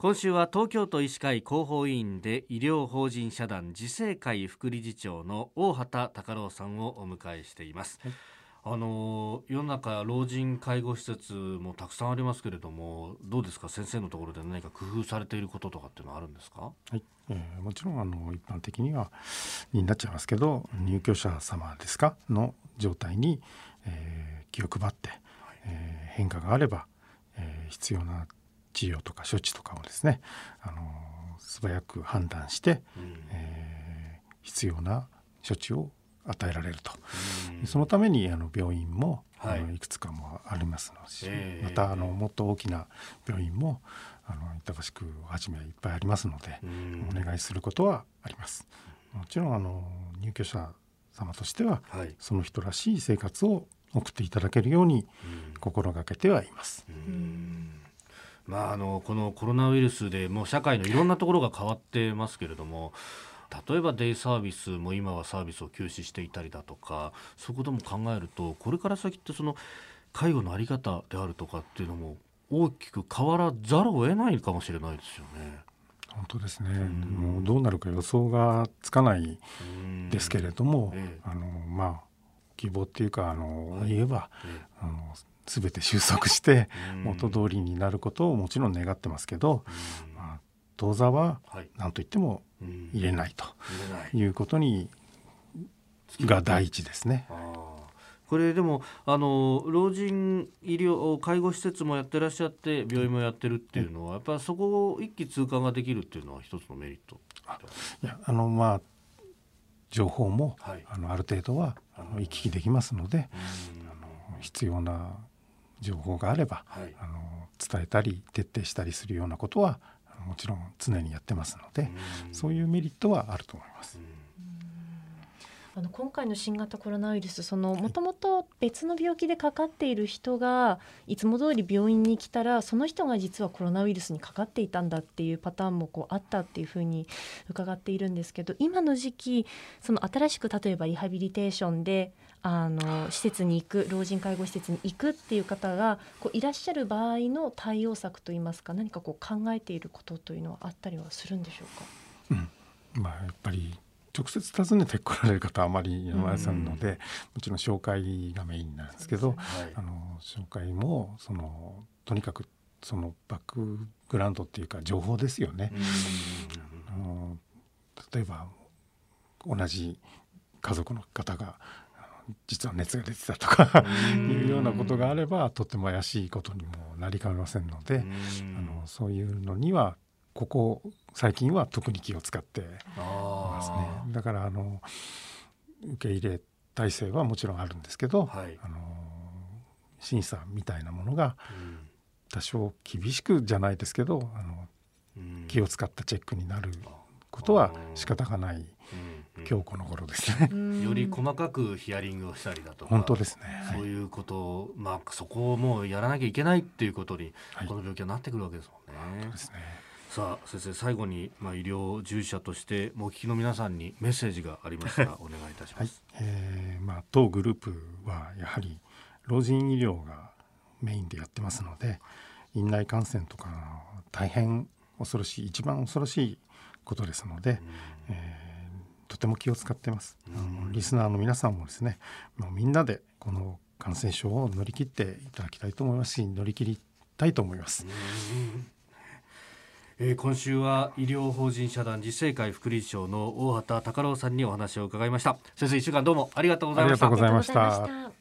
今週は東京都医師会広報委員で医療法人社団自生会副理事長の大畑隆郎さんをお迎えしています、はい。あの世の中老人介護施設もたくさんありますけれどもどうですか？先生のところで何か工夫されていることとかっていうのはあるんですか、はい。えー、もちろんあの一般的にはになっちゃいますけど入居者様ですか？の状態に、えー、気を配って、はい、えー、変化があれば、えー、必要な治療とか処置とかをですね、あの素早く判断して、うん、えー、必要な処置を与えられると、うん、そのためにあの病院も、はい、いくつかもありますのし、えー、またあのもっと大きな病院もあの板橋区をはじめいっぱいありますので、うん、お願いすることはあります。もちろんあの入居者様としては、はい、その人らしい生活を送っていただけるように心がけてはいます。まあ、あのこのコロナウイルスでもう社会のいろんなところが変わってますけれども例えばデイサービスも今はサービスを休止していたりだとかそういうことも考えるとこれから先ってその介護の在り方であるとかっていうのも大きく変わらざるを得ないかもしれないですよね。本当ですね、うん、もうどうなるか予想がつかないですけれども、ええ、あのまあ希望っていうかあの、はい、言えば、え、あの全て収束して元通りになることをもちろん願ってますけど、まあ、当座は何と言っても入れないとい。うことにが第一ですね。これでもあの老人医療介護施設もやってらっしゃって病院もやってるっていうのは、やっぱりそこを一気通貫ができるっていうのは一つのメリット。いやあのまあ情報も、はい、あのある程度はあの行き来できますので、あの必要な情報があれば、はい、あの伝えたり徹底したりするようなことはもちろん常にやってますので、そういうメリットはあると思います。あの今回の新型コロナウイルスもともと別の病気でかかっている人がいつも通り病院に来たらその人が実はコロナウイルスにかかっていたんだっていうパターンもこうあったっていうふうに伺っているんですけど今の時期その新しく例えばリハビリテーションであの施設に行く老人介護施設に行くっていう方がこういらっしゃる場合の対応策といいますか何かこう考えていることというのはあったりはするんでしょうか、うん。まあ、やっぱり直接訪ねて来られる方はあまりいませんので、うん、もちろん紹介がメインなんですけど、はい、あの紹介もそのとにかくそのバックグラウンドっていうか情報ですよね。あの例えば同じ家族の方が実は熱が出てたとかいうようなことがあればとても怪しいことにもなりかねませんのであのそういうのにはここ最近は特に気を使っていますね。だからあの受け入れ体制はもちろんあるんですけど、はい、あの審査みたいなものが多少厳しくじゃないですけどあの気を使ったチェックになることは仕方がない今日この頃ですね。より細かくヒアリングをしたりだとか本当ですね、そういうことを、まあ、そこをもうやらなきゃいけないっていうことに、この病気はなってくるわけですもんね。そうですねさあ先生最後に、まあ、医療従事者としてもうお聞きの皆さんにメッセージがありましたらお願いいたします。はい、えー、まあ、当グループはやはり老人医療がメインでやってますので院内感染とか大変恐ろしい一番恐ろしいことですので、えー、とても気を使ってます。あのリスナーの皆さんもですねもうみんなでこの感染症を乗り切っていただきたいと思いますし乗り切りたいと思います。えー、今週は医療法人社団自生会副理事長の大畑隆郎さんにお話を伺いました。先生一週間どうもありがとうございました。ありがとうございました。